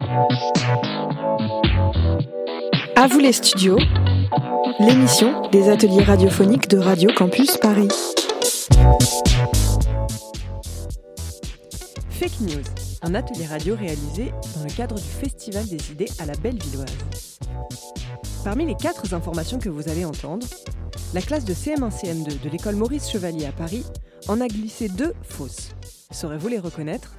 À vous les studios, l'émission des ateliers radiophoniques de Radio Campus Paris. Fake News, un atelier radio réalisé dans le cadre du Festival des idées à la Bellevilloise. Parmi les quatre informations que vous allez entendre, la classe de CM1-CM2 de l'école Maurice Chevalier à Paris en a glissé deux fausses. Saurez-vous les reconnaître?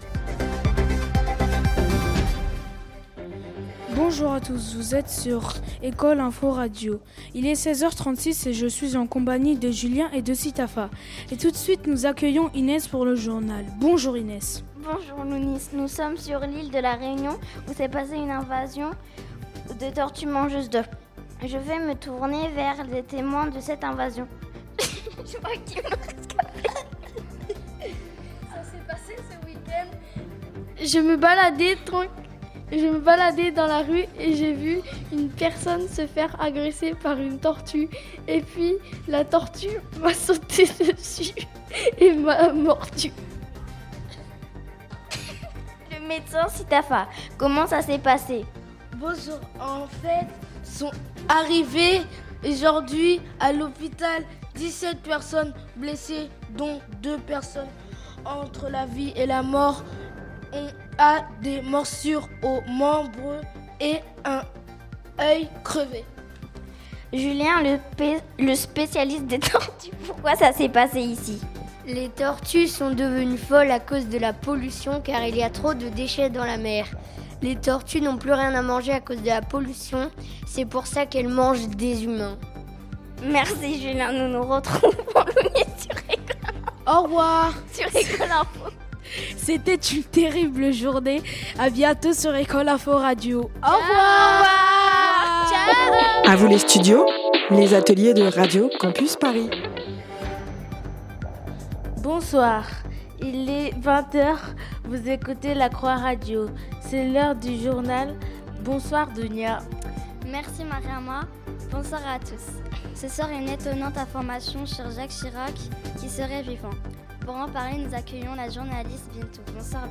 Bonjour à tous, vous êtes sur École Info Radio. Il est 16h36 et je suis en compagnie de Julien et de Sitafa. Et tout de suite, nous accueillons Inès pour le journal. Bonjour Inès. Bonjour Lounis, nous sommes sur l'île de la Réunion où s'est passée une invasion de tortues mangeuses d'œufs. Je vais me tourner vers les témoins de cette invasion. je vois qu'il me Ça s'est passé ce week-end. Je me baladais tranquille. Je me baladais dans la rue et j'ai vu une personne se faire agresser par une tortue. Et puis la tortue m'a sauté dessus et m'a mordu. Le médecin Sitafa, comment ça s'est passé? Bonjour, en fait, sont arrivées aujourd'hui à l'hôpital 17 personnes blessées, dont deux personnes entre la vie et la mort. On a des morsures aux membres et un œil crevé. Julien, le, le spécialiste des tortues, pourquoi ça s'est passé ici? Les tortues sont devenues folles à cause de la pollution car il y a trop de déchets dans la mer. Les tortues n'ont plus rien à manger à cause de la pollution, c'est pour ça qu'elles mangent des humains. Merci Julien, nous nous retrouvons sur École Au revoir Sur École Info. C'était une terrible journée. À bientôt sur École Info Radio. Au revoir. Ciao. À vous les studios, les ateliers de Radio Campus Paris. Bonsoir. Il est 20h, vous écoutez la Croix Radio. C'est l'heure du journal. Bonsoir Dunia. Merci Mariama. Bonsoir à tous. Ce soir, une étonnante information sur Jacques Chirac qui serait vivant. Pour en parler, nous accueillons la journaliste Bintou. Bonsoir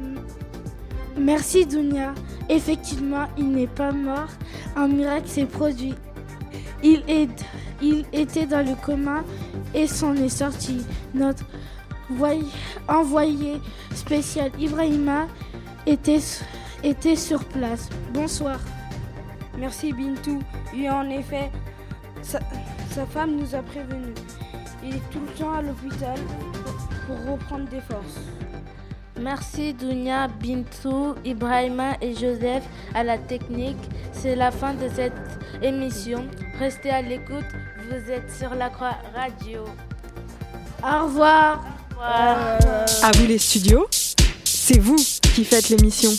Bintou. Merci Dunia. Effectivement, il n'est pas mort. Un miracle s'est produit. Il, est, il était dans le coma et s'en est sorti. Notre envoyé spécial Ibrahima était, était sur place. Bonsoir. Merci Bintou. Et en effet, sa, sa femme nous a prévenus. Il est tout le temps à l'hôpital pour reprendre des forces. Merci Dunia, Bintou, Ibrahima et Joseph à la technique. C'est la fin de cette émission. Restez à l'écoute. Vous êtes sur la Croix Radio. Au revoir. Au revoir. À vous les studios, c'est vous qui faites l'émission.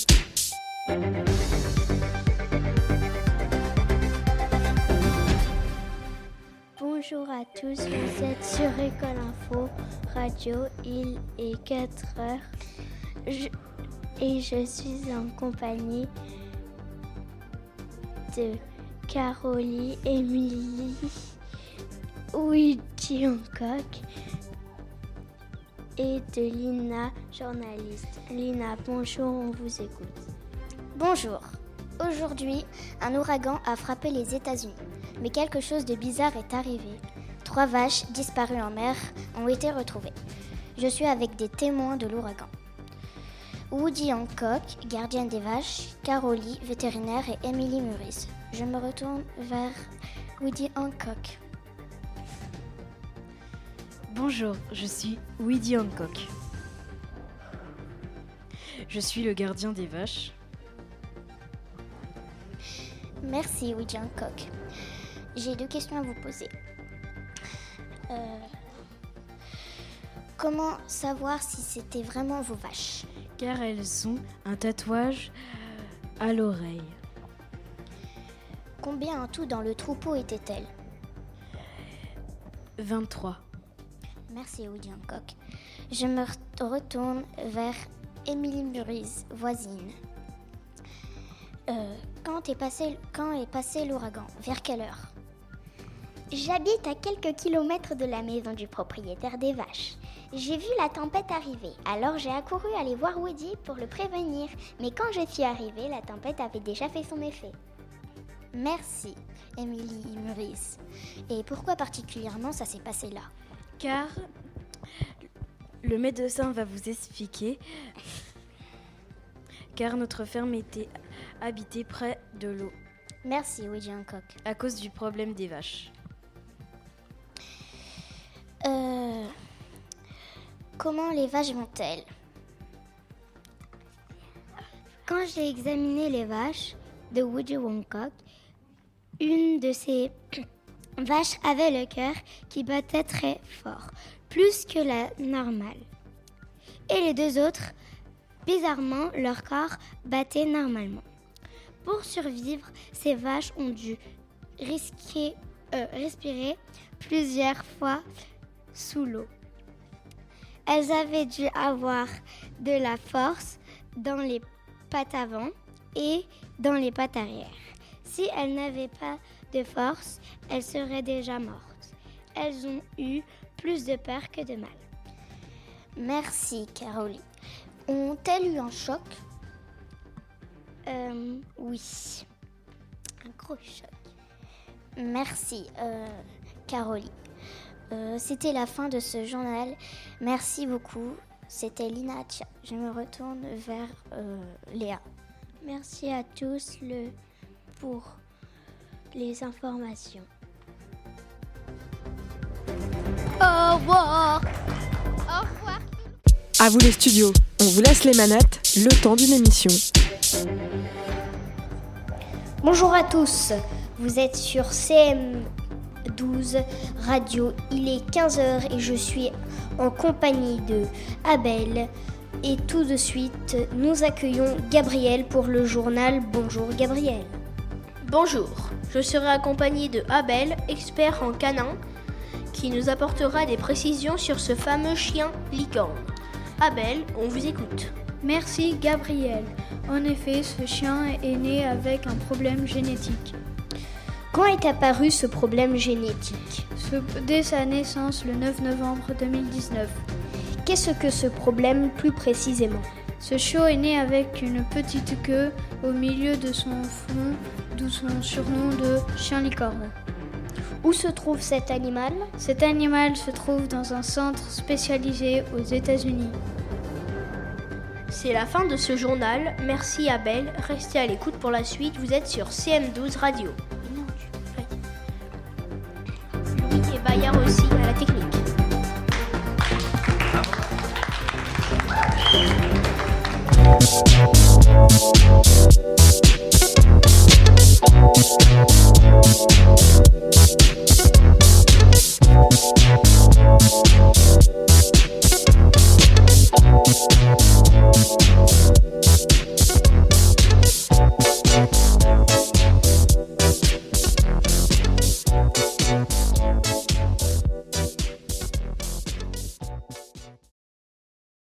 Bonjour à tous, vous êtes sur École Info Radio, il est 4 heures et je suis en compagnie de Caroline, Émilie, Luigi Hancock et de Lina, journaliste. Lina, bonjour, on vous écoute. Bonjour. Aujourd'hui, un ouragan a frappé les États-Unis. Mais quelque chose de bizarre est arrivé. Trois vaches disparues en mer ont été retrouvées. Je suis avec des témoins de l'ouragan. Woody Hancock, gardienne des vaches, Carolie, vétérinaire et Emily Muris. Je me retourne vers Woody Hancock. Bonjour, je suis Woody Hancock. Je suis le gardien des vaches. Merci Woody Hancock. J'ai deux questions à vous poser. Euh, comment savoir si c'était vraiment vos vaches? Car elles ont un tatouage à l'oreille. Combien en tout dans le troupeau étaient-elles? 23. Merci Woody Hancock. Je me retourne vers Émilie Murise, voisine. Euh, quand est passé, quand est passé l'ouragan? Vers quelle heure? J'habite à quelques kilomètres de la maison du propriétaire des vaches. J'ai vu la tempête arriver, alors j'ai accouru aller voir Woody pour le prévenir. Mais quand je suis arrivée, la tempête avait déjà fait son effet. Merci, Émilie Maurice. Et pourquoi particulièrement ça s'est passé là? Car le médecin va vous expliquer. Car notre ferme était habitée près de l'eau. Merci, Woody Hancock. À cause du problème des vaches. Euh, comment les vaches vont-elles? Quand j'ai examiné les vaches de Woody Hancock, une de ces vaches avait le cœur qui battait très fort, plus que la normale. Et les deux autres, bizarrement, leur corps battait normalement. Pour survivre, ces vaches ont dû euh, respirer plusieurs fois sous l'eau. Elles avaient dû avoir de la force dans les pattes avant et dans les pattes arrière. Si elles n'avaient pas de force, elles seraient déjà mortes. Elles ont eu plus de peur que de mal. Merci, Caroline. Ont-elles eu un choc? Euh, Oui. Un gros choc. Merci, euh, Caroline. Euh, C'était la fin de ce journal. Merci beaucoup. C'était Lina. Je me retourne vers euh, Léa. Merci à tous le, pour les informations. Au revoir. Au revoir. À vous les studios, on vous laisse les manettes, le temps d'une émission. Bonjour à tous, vous êtes sur CM12 Radio, il est 15h et je suis en compagnie de Abel. Et tout de suite, nous accueillons Gabriel pour le journal Bonjour Gabriel. Bonjour, je serai accompagné de Abel, expert en canin, qui nous apportera des précisions sur ce fameux chien licorne. Abel, on vous écoute. Merci Gabriel. En effet, ce chien est né avec un problème génétique. Quand est apparu ce problème génétique Ce- dès sa naissance le 9 novembre 2019. Qu'est-ce que ce problème plus précisément Ce chiot est né avec une petite queue au milieu de son front, d'où son surnom de chien licorne. Où se trouve cet animal Cet animal se trouve dans un centre spécialisé aux États-Unis. C'est la fin de ce journal. Merci Abel. Restez à l'écoute pour la suite. Vous êtes sur CM12 Radio. aussi à la technique. Bravo.